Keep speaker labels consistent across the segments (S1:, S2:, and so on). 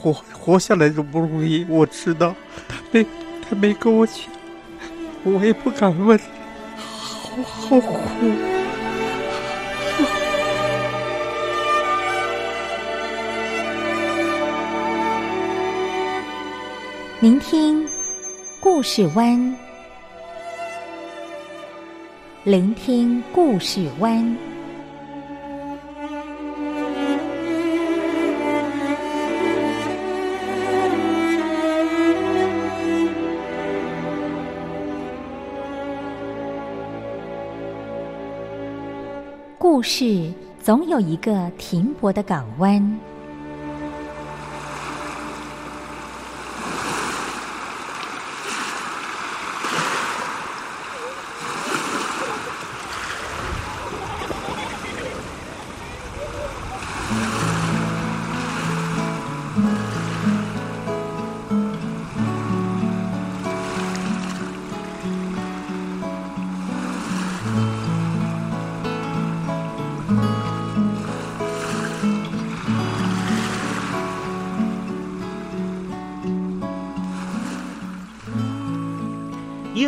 S1: 活活下来都不容易，我知道。他没他没跟我讲，我也不敢问，好好苦。
S2: 聆听故事湾，聆听故事湾。故事总有一个停泊的港湾。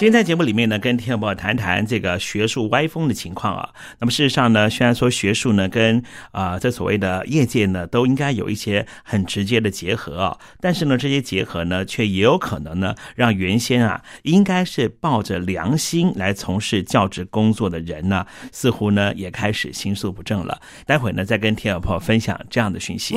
S3: 今天在节目里面呢，跟听众朋友谈谈这个学术歪风的情况啊。那么事实上呢，虽然说学术呢跟啊这所谓的业界呢都应该有一些很直接的结合啊，但是呢这些结合呢，却也有可能呢让原先啊应该是抱着良心来从事教职工作的人呢，似乎呢也开始心术不正了。待会呢再跟听众朋友分享这样的讯息。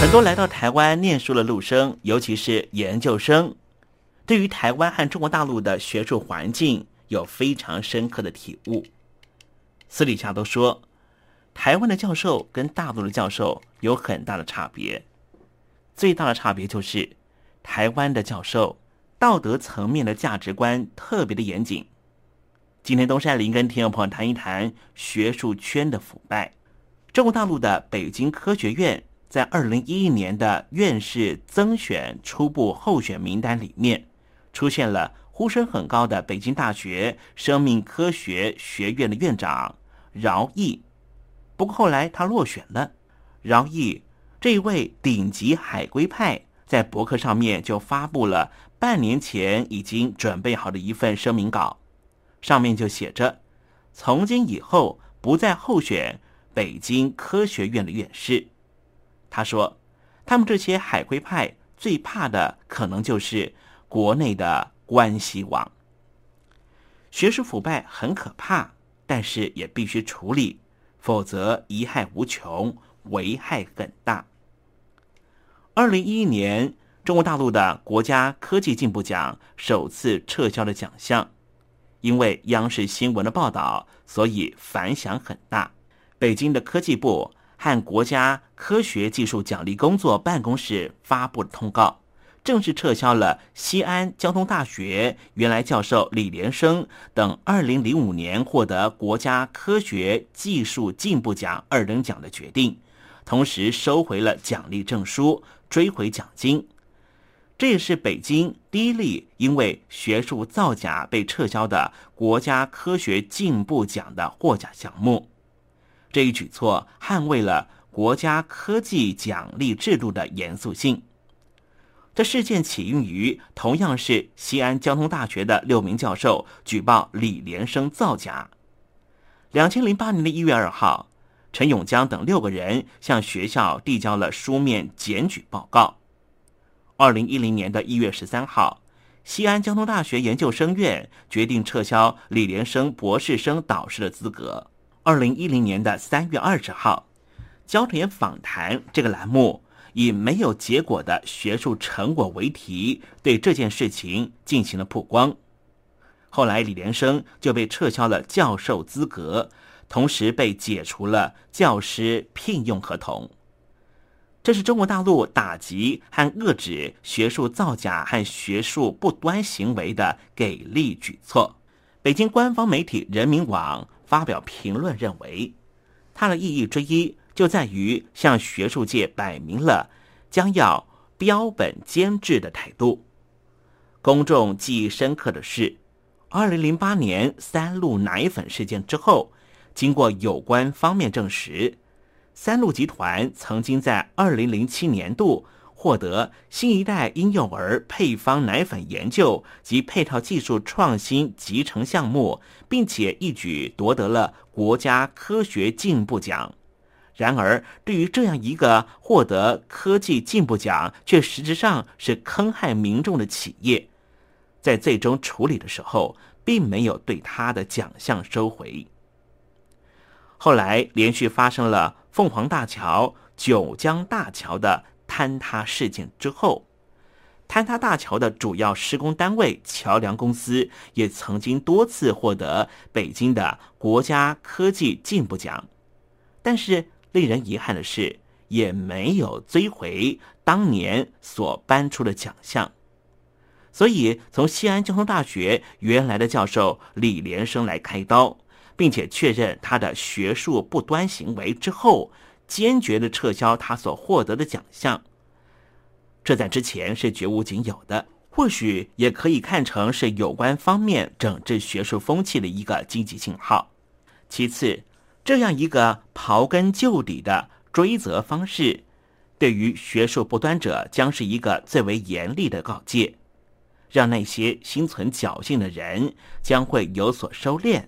S3: 很多来到台湾念书的陆生，尤其是研究生。对于台湾和中国大陆的学术环境有非常深刻的体悟。私底下都说，台湾的教授跟大陆的教授有很大的差别。最大的差别就是，台湾的教授道德层面的价值观特别的严谨。今天东山林跟听众朋友谈一谈学术圈的腐败。中国大陆的北京科学院在二零一一年的院士增选初步候选名单里面，出现了呼声很高的北京大学生命科学学院的院长饶毅。不过后来他落选了。饶毅这一位顶级海归派，在博客上面就发布了半年前已经准备好的一份声明稿，上面就写着：“从今以后不再候选北京科学院的院士。”他说：“他们这些海归派最怕的，可能就是国内的关系网。学术腐败很可怕，但是也必须处理，否则贻害无穷，危害很大。”二零一一年，中国大陆的国家科技进步奖首次撤销了奖项，因为央视新闻的报道，所以反响很大。北京的科技部。和国家科学技术奖励工作办公室发布的通告，正式撤销了西安交通大学原来教授李连生等2005年获得国家科学技术进步奖二等奖的决定，同时收回了奖励证书，追回奖金。这也是北京第一例因为学术造假被撤销的国家科学进步奖的获奖项目。这一举措捍卫了国家科技奖励制度的严肃性。这事件起因于同样是西安交通大学的六名教授举报李连生造假。两千零八年的一月二号，陈永江等六个人向学校递交了书面检举报告。二零一零年的一月十三号，西安交通大学研究生院决定撤销李连生博士生导师的资格。二零一零年的三月二十号，《焦点访谈》这个栏目以“没有结果的学术成果”为题，对这件事情进行了曝光。后来，李连生就被撤销了教授资格，同时被解除了教师聘用合同。这是中国大陆打击和遏制学术造假和学术不端行为的给力举措。北京官方媒体人民网。发表评论认为，它的意义之一就在于向学术界摆明了将要标本兼治的态度。公众记忆深刻的是，二零零八年三鹿奶粉事件之后，经过有关方面证实，三鹿集团曾经在二零零七年度。获得新一代婴幼儿配方奶粉研究及配套技术创新集成项目，并且一举夺得了国家科学进步奖。然而，对于这样一个获得科技进步奖却实质上是坑害民众的企业，在最终处理的时候，并没有对他的奖项收回。后来，连续发生了凤凰大桥、九江大桥的。坍塌事件之后，坍塌大桥的主要施工单位桥梁公司也曾经多次获得北京的国家科技进步奖，但是令人遗憾的是，也没有追回当年所颁出的奖项。所以，从西安交通大学原来的教授李连生来开刀，并且确认他的学术不端行为之后。坚决的撤销他所获得的奖项，这在之前是绝无仅有的，或许也可以看成是有关方面整治学术风气的一个积极信号。其次，这样一个刨根究底的追责方式，对于学术不端者将是一个最为严厉的告诫，让那些心存侥幸的人将会有所收敛，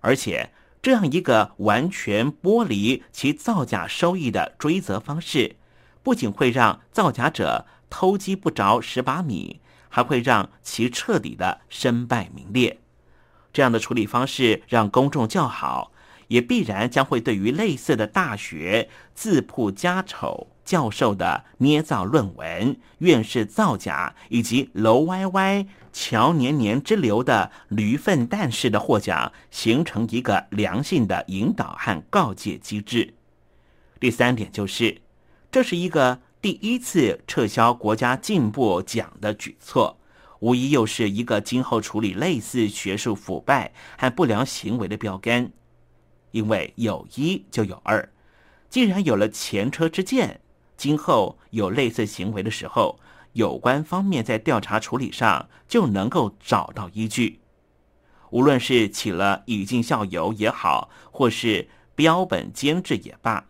S3: 而且。这样一个完全剥离其造假收益的追责方式，不仅会让造假者偷鸡不着蚀把米，还会让其彻底的身败名裂。这样的处理方式让公众叫好，也必然将会对于类似的大学自曝家丑。教授的捏造论文、院士造假以及楼歪歪、桥年年之流的驴粪蛋式的获奖，形成一个良性的引导和告诫机制。第三点就是，这是一个第一次撤销国家进步奖的举措，无疑又是一个今后处理类似学术腐败和不良行为的标杆。因为有一就有二，既然有了前车之鉴。今后有类似行为的时候，有关方面在调查处理上就能够找到依据。无论是起了以儆效尤也好，或是标本兼治也罢，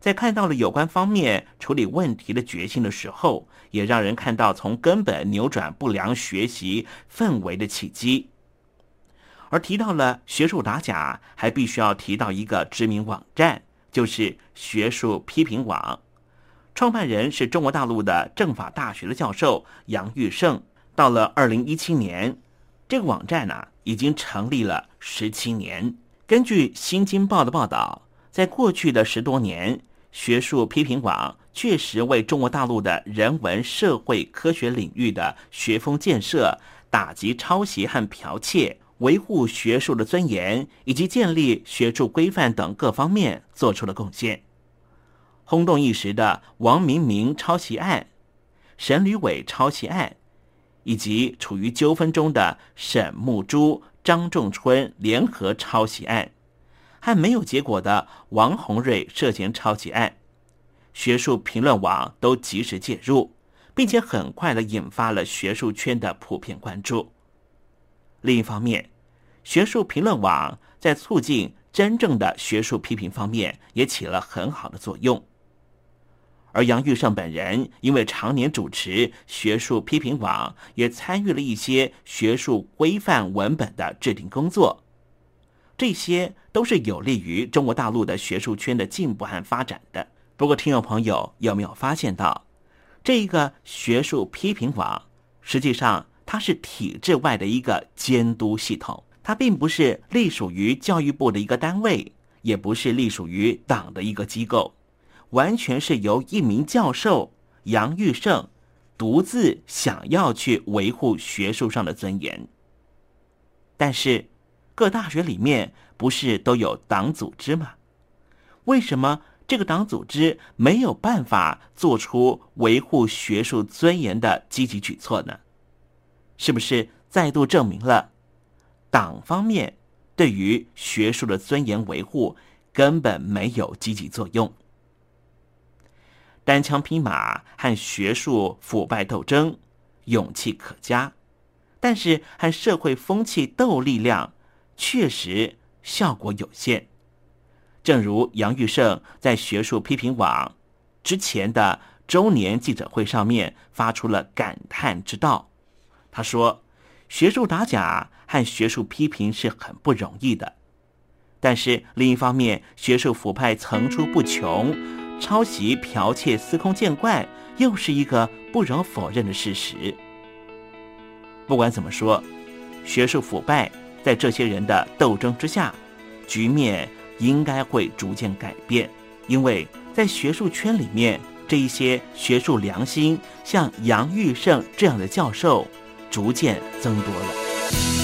S3: 在看到了有关方面处理问题的决心的时候，也让人看到从根本扭转不良学习氛围的契机。而提到了学术打假，还必须要提到一个知名网站，就是学术批评网。创办人是中国大陆的政法大学的教授杨玉胜。到了二零一七年，这个网站呢已经成立了十七年。根据《新京报》的报道，在过去的十多年，学术批评网确实为中国大陆的人文社会科学领域的学风建设、打击抄袭和剽窃、维护学术的尊严以及建立学术规范等各方面做出了贡献。轰动一时的王明明抄袭案、沈吕伟抄袭案，以及处于纠纷中的沈木珠、张仲春联合抄袭案，和没有结果的王洪瑞涉嫌抄袭案，学术评论网都及时介入，并且很快的引发了学术圈的普遍关注。另一方面，学术评论网在促进真正的学术批评方面也起了很好的作用。而杨玉胜本人因为常年主持学术批评网，也参与了一些学术规范文本的制定工作，这些都是有利于中国大陆的学术圈的进步和发展的。不过，听众朋友有没有发现到，这个学术批评网实际上它是体制外的一个监督系统，它并不是隶属于教育部的一个单位，也不是隶属于党的一个机构。完全是由一名教授杨玉胜独自想要去维护学术上的尊严。但是，各大学里面不是都有党组织吗？为什么这个党组织没有办法做出维护学术尊严的积极举措呢？是不是再度证明了党方面对于学术的尊严维护根本没有积极作用？单枪匹马和学术腐败斗争，勇气可嘉，但是和社会风气斗力量，确实效果有限。正如杨玉胜在学术批评网之前的周年记者会上面发出了感叹之道。他说：“学术打假和学术批评是很不容易的，但是另一方面，学术腐败层出不穷。”抄袭、剽窃、司空见惯，又是一个不容否认的事实。不管怎么说，学术腐败在这些人的斗争之下，局面应该会逐渐改变。因为在学术圈里面，这一些学术良心，像杨玉胜这样的教授，逐渐增多了。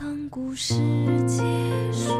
S4: 当故事结束。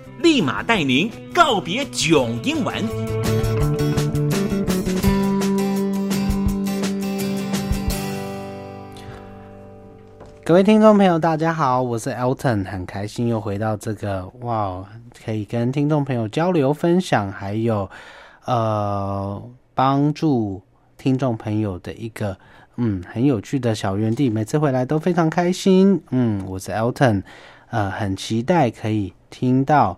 S3: 立马带您告别囧英文。
S5: 各位听众朋友，大家好，我是 Elton，很开心又回到这个哇，可以跟听众朋友交流分享，还有呃帮助听众朋友的一个嗯很有趣的小园地，每次回来都非常开心。嗯，我是 Elton，呃，很期待可以听到。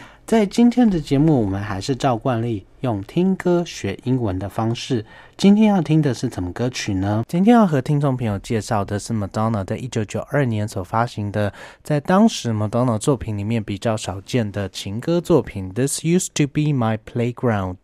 S5: 在今天的节目，我们还是照惯例用听歌学英文的方式。今天要听的是什么歌曲呢？今天要和听众朋友介绍的是 Madonna 在一九九二年所发行的，在当时 Madonna 作品里面比较少见的情歌作品《This Used to Be My Playground》。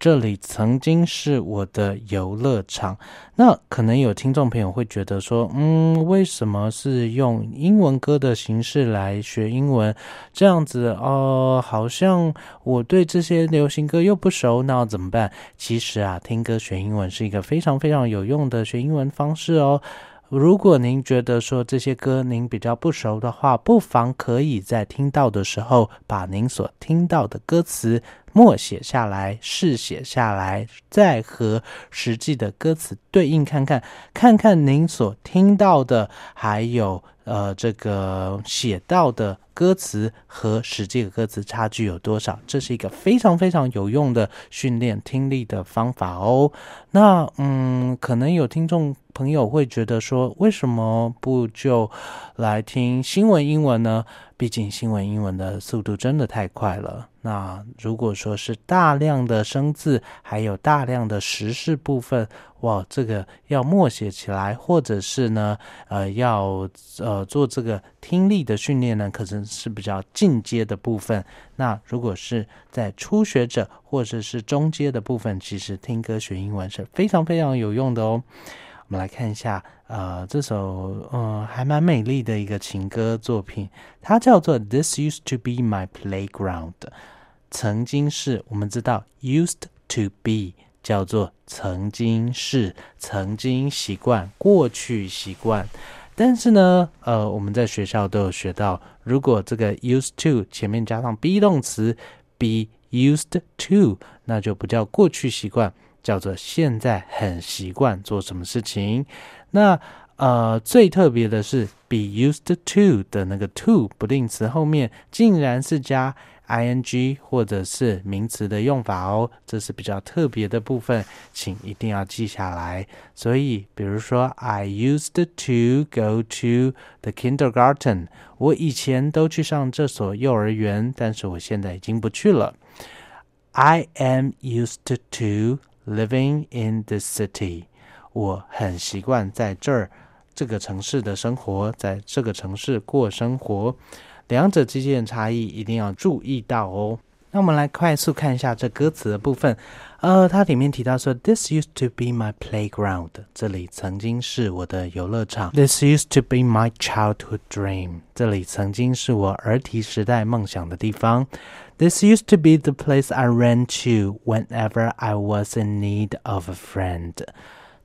S5: 这里曾经是我的游乐场。那可能有听众朋友会觉得说，嗯，为什么是用英文歌的形式来学英文？这样子哦，好像我对这些流行歌又不熟，那怎么办？其实啊，听歌学英文是一个非常非常有用的学英文方式哦。如果您觉得说这些歌您比较不熟的话，不妨可以在听到的时候，把您所听到的歌词默写下来，试写下来，再和实际的歌词对应看看，看看您所听到的，还有呃这个写到的歌词和实际的歌词差距有多少？这是一个非常非常有用的训练听力的方法哦。那嗯，可能有听众。朋友会觉得说，为什么不就来听新闻英文呢？毕竟新闻英文的速度真的太快了。那如果说是大量的生字，还有大量的时事部分，哇，这个要默写起来，或者是呢，呃，要呃做这个听力的训练呢，可能是比较进阶的部分。那如果是在初学者或者是中阶的部分，其实听歌学英文是非常非常有用的哦。我们来看一下，呃，这首嗯还蛮美丽的一个情歌作品，它叫做《This Used to Be My Playground》。曾经是我们知道，used to be 叫做曾经是，曾经习惯，过去习惯。但是呢，呃，我们在学校都有学到，如果这个 used to 前面加上 be 动词，be used to，那就不叫过去习惯。叫做现在很习惯做什么事情，那呃最特别的是 be used to 的那个 to 不定词后面竟然是加 ing 或者是名词的用法哦，这是比较特别的部分，请一定要记下来。所以比如说 I used to go to the kindergarten，我以前都去上这所幼儿园，但是我现在已经不去了。I am used to Living in the city，我很习惯在这儿这个城市的生活，在这个城市过生活。两者之间的差异一定要注意到哦。那我们来快速看一下这歌词的部分。呃，它里面提到说，This used to be my playground，这里曾经是我的游乐场。This used to be my childhood dream，这里曾经是我儿提时代梦想的地方。This used to be the place I ran to whenever I was in need of a friend。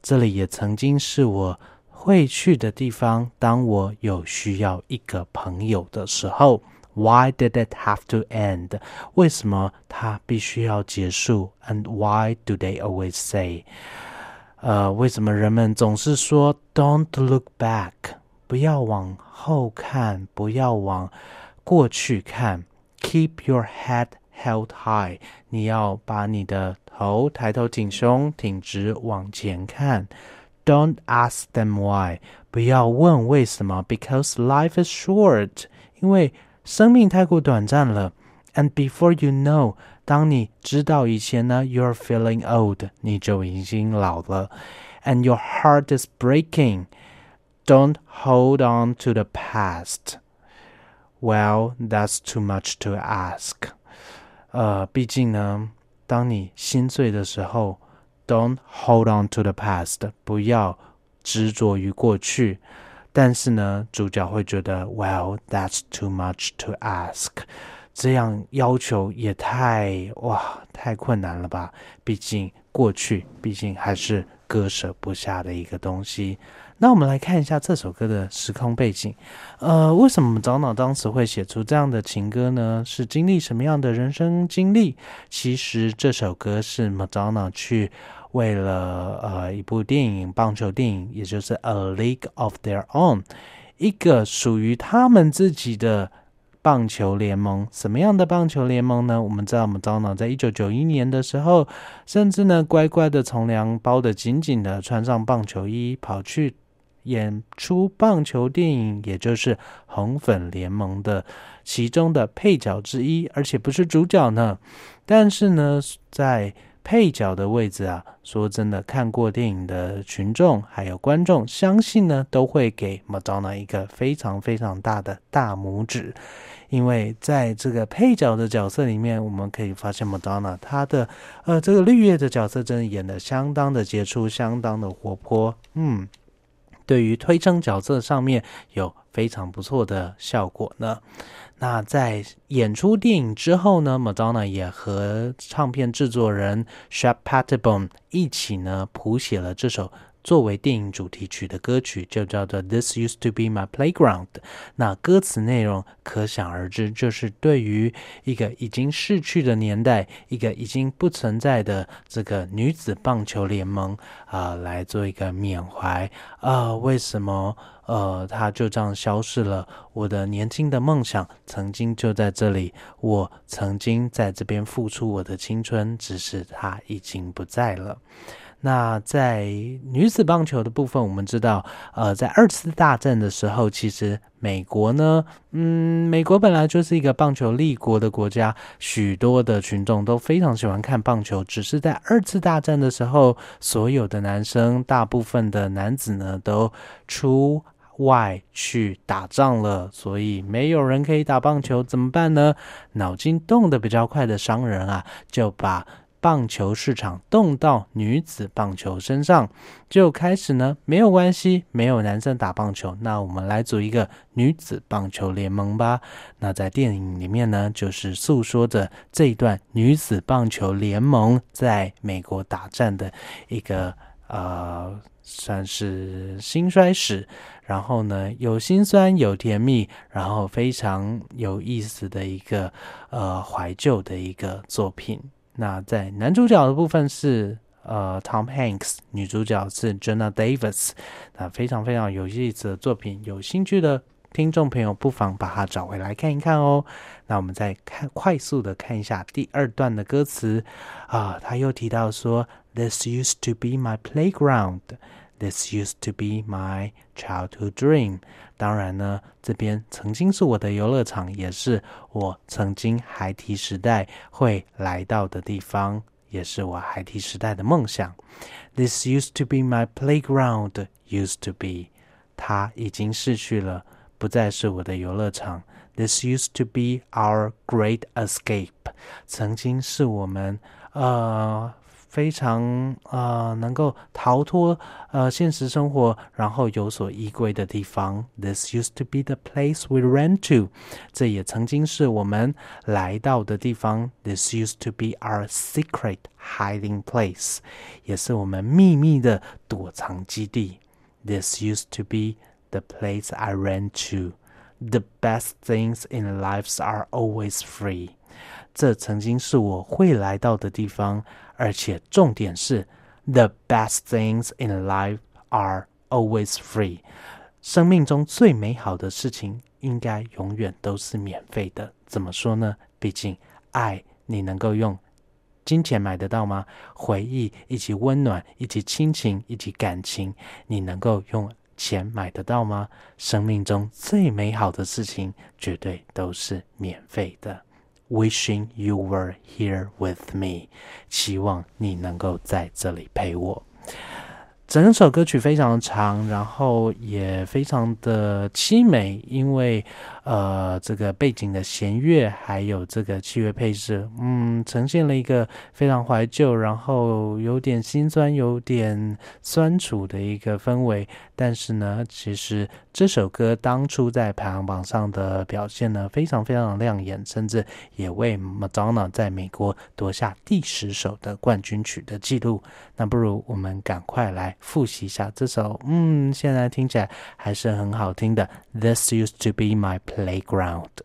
S5: 这里也曾经是我会去的地方，当我有需要一个朋友的时候。Why did it have to end？为什么它必须要结束？And why do they always say？呃，为什么人们总是说 "Don't look back"？不要往后看，不要往过去看。Keep your head held high，你要把你的头抬头挺胸，挺直往前看。Don't ask them why，不要问为什么，because life is short，因为生命太过短暂了。And before you know，当你知道以前呢，you're feeling old，你就已经老了。And your heart is breaking。Don't hold on to the past。Well, that's too much to ask. 呃，毕竟呢，当你心碎的时候 ，Don't hold on to the past，不要执着于过去。但是呢，主角会觉得，Well, that's too much to ask。这样要求也太哇，太困难了吧？毕竟过去，毕竟还是割舍不下的一个东西。那我们来看一下这首歌的时空背景。呃，为什么早脑当时会写出这样的情歌呢？是经历什么样的人生经历？其实这首歌是马早脑去为了呃一部电影，棒球电影，也就是《A League of Their Own》，一个属于他们自己的。棒球联盟什么样的棒球联盟呢？我们知道，我们早脑在一九九一年的时候，甚至呢乖乖的从良，包得紧紧的，穿上棒球衣，跑去演出棒球电影，也就是《红粉联盟》的其中的配角之一，而且不是主角呢。但是呢，在配角的位置啊，说真的，看过电影的群众还有观众，相信呢都会给 Madonna 一个非常非常大的大拇指，因为在这个配角的角色里面，我们可以发现 Madonna 她的呃这个绿叶的角色真的演的相当的杰出，相当的活泼，嗯，对于推升角色上面有非常不错的效果呢。那在演出电影之后呢，Madonna 也和唱片制作人 Shappatibon 一起呢谱写了这首作为电影主题曲的歌曲，就叫做《This Used to Be My Playground》。那歌词内容可想而知，就是对于一个已经逝去的年代，一个已经不存在的这个女子棒球联盟啊，来做一个缅怀啊。为什么？呃，他就这样消失了。我的年轻的梦想曾经就在这里，我曾经在这边付出我的青春，只是他已经不在了。那在女子棒球的部分，我们知道，呃，在二次大战的时候，其实美国呢，嗯，美国本来就是一个棒球立国的国家，许多的群众都非常喜欢看棒球。只是在二次大战的时候，所有的男生，大部分的男子呢，都出。外去打仗了，所以没有人可以打棒球，怎么办呢？脑筋动得比较快的商人啊，就把棒球市场动到女子棒球身上，就开始呢，没有关系，没有男生打棒球，那我们来组一个女子棒球联盟吧。那在电影里面呢，就是诉说着这一段女子棒球联盟在美国打战的一个呃。算是兴衰史，然后呢，有心酸有甜蜜，然后非常有意思的一个呃怀旧的一个作品。那在男主角的部分是呃 Tom Hanks，女主角是 Jenna Davis，那非常非常有意思的作品。有兴趣的听众朋友不妨把它找回来看一看哦。那我们再看快速的看一下第二段的歌词啊，他又提到说。This used to be my playground. This used to be my childhood dream. 当然呢，这边曾经是我的游乐场，也是我曾经孩提时代会来到的地方，也是我孩提时代的梦想。This used to be my playground. Used to be，它已经逝去了，不再是我的游乐场。This used to be our great escape. 曾经是我们呃。非常呃，能够逃脱呃现实生活，然后有所依归的地方。This used to be the place we ran to，这也曾经是我们来到的地方。This used to be our secret hiding place，也是我们秘密的躲藏基地。This used to be the place I ran to. The best things in life are always free。这曾经是我会来到的地方。而且重点是，the best things in life are always free。生命中最美好的事情应该永远都是免费的。怎么说呢？毕竟爱你能够用金钱买得到吗？回忆以及温暖以及亲情以及感情，你能够用钱买得到吗？生命中最美好的事情绝对都是免费的。Wishing you were here with me，希望你能够在这里陪我。整首歌曲非常长，然后也非常的凄美，因为
S4: 呃这个背景的弦乐，还有这个器乐配置，嗯，呈现了一个非常怀旧，然后有点心酸、有点酸楚的一个氛围。但是呢，其实这首歌当初在排行榜上的表现呢，非常非常的亮眼，甚至也为 Madonna 在美国夺下第十首的冠军曲的记录。那不如我们赶快来复习一下这首，嗯，现在听起来还是很好听的。This used to be my playground。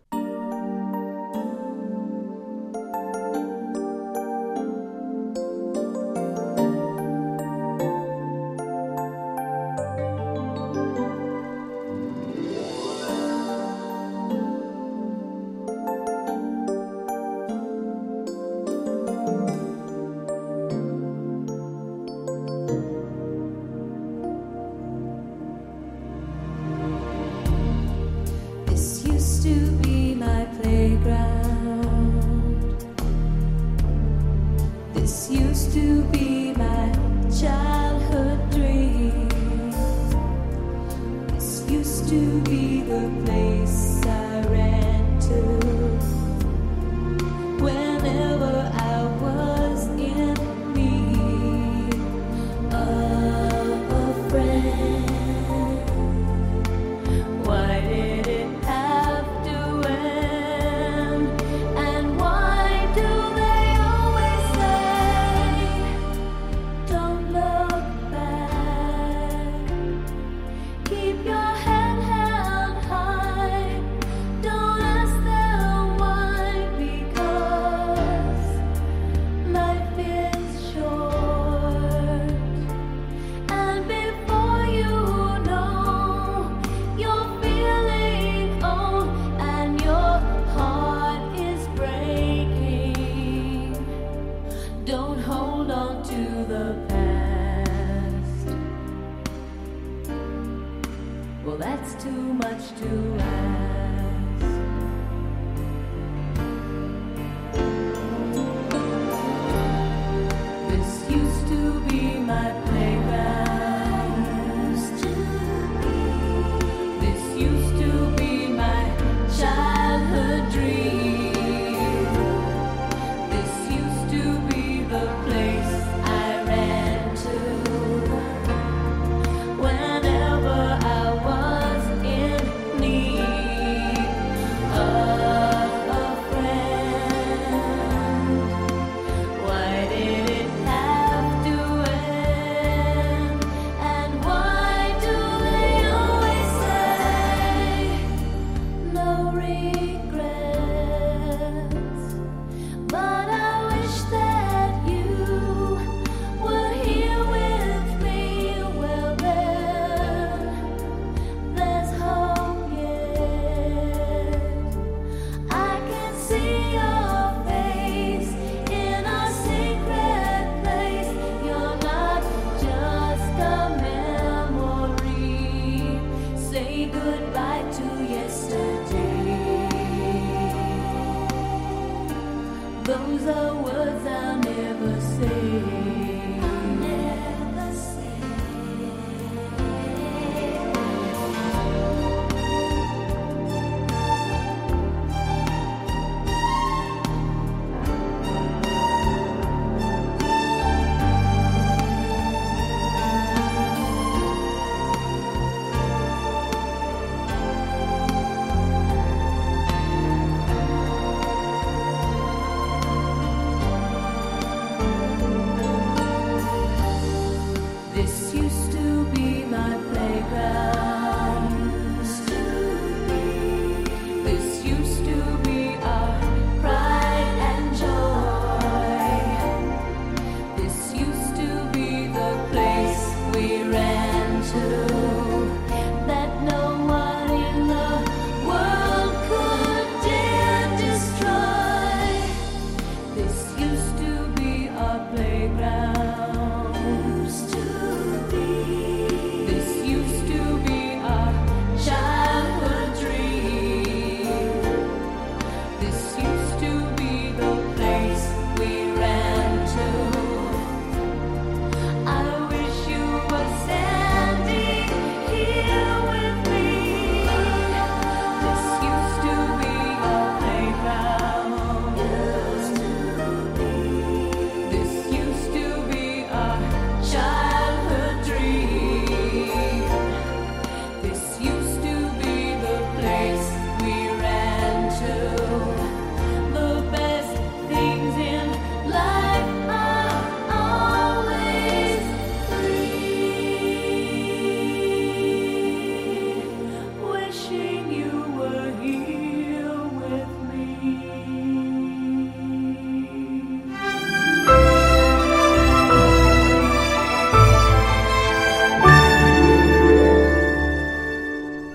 S6: This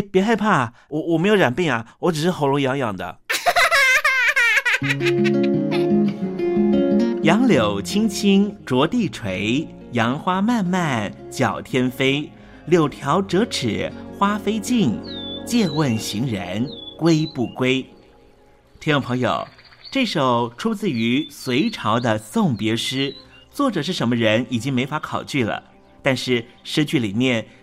S3: 哎，别害怕，我我没有染病啊，我只是喉咙痒痒的。杨柳青青着地垂，杨花漫漫搅天飞。柳条折尺花飞尽，借问行人归不归？听众朋友，这首出自于隋朝的送别诗，作者是什么人已经没法考据了。但是诗句里面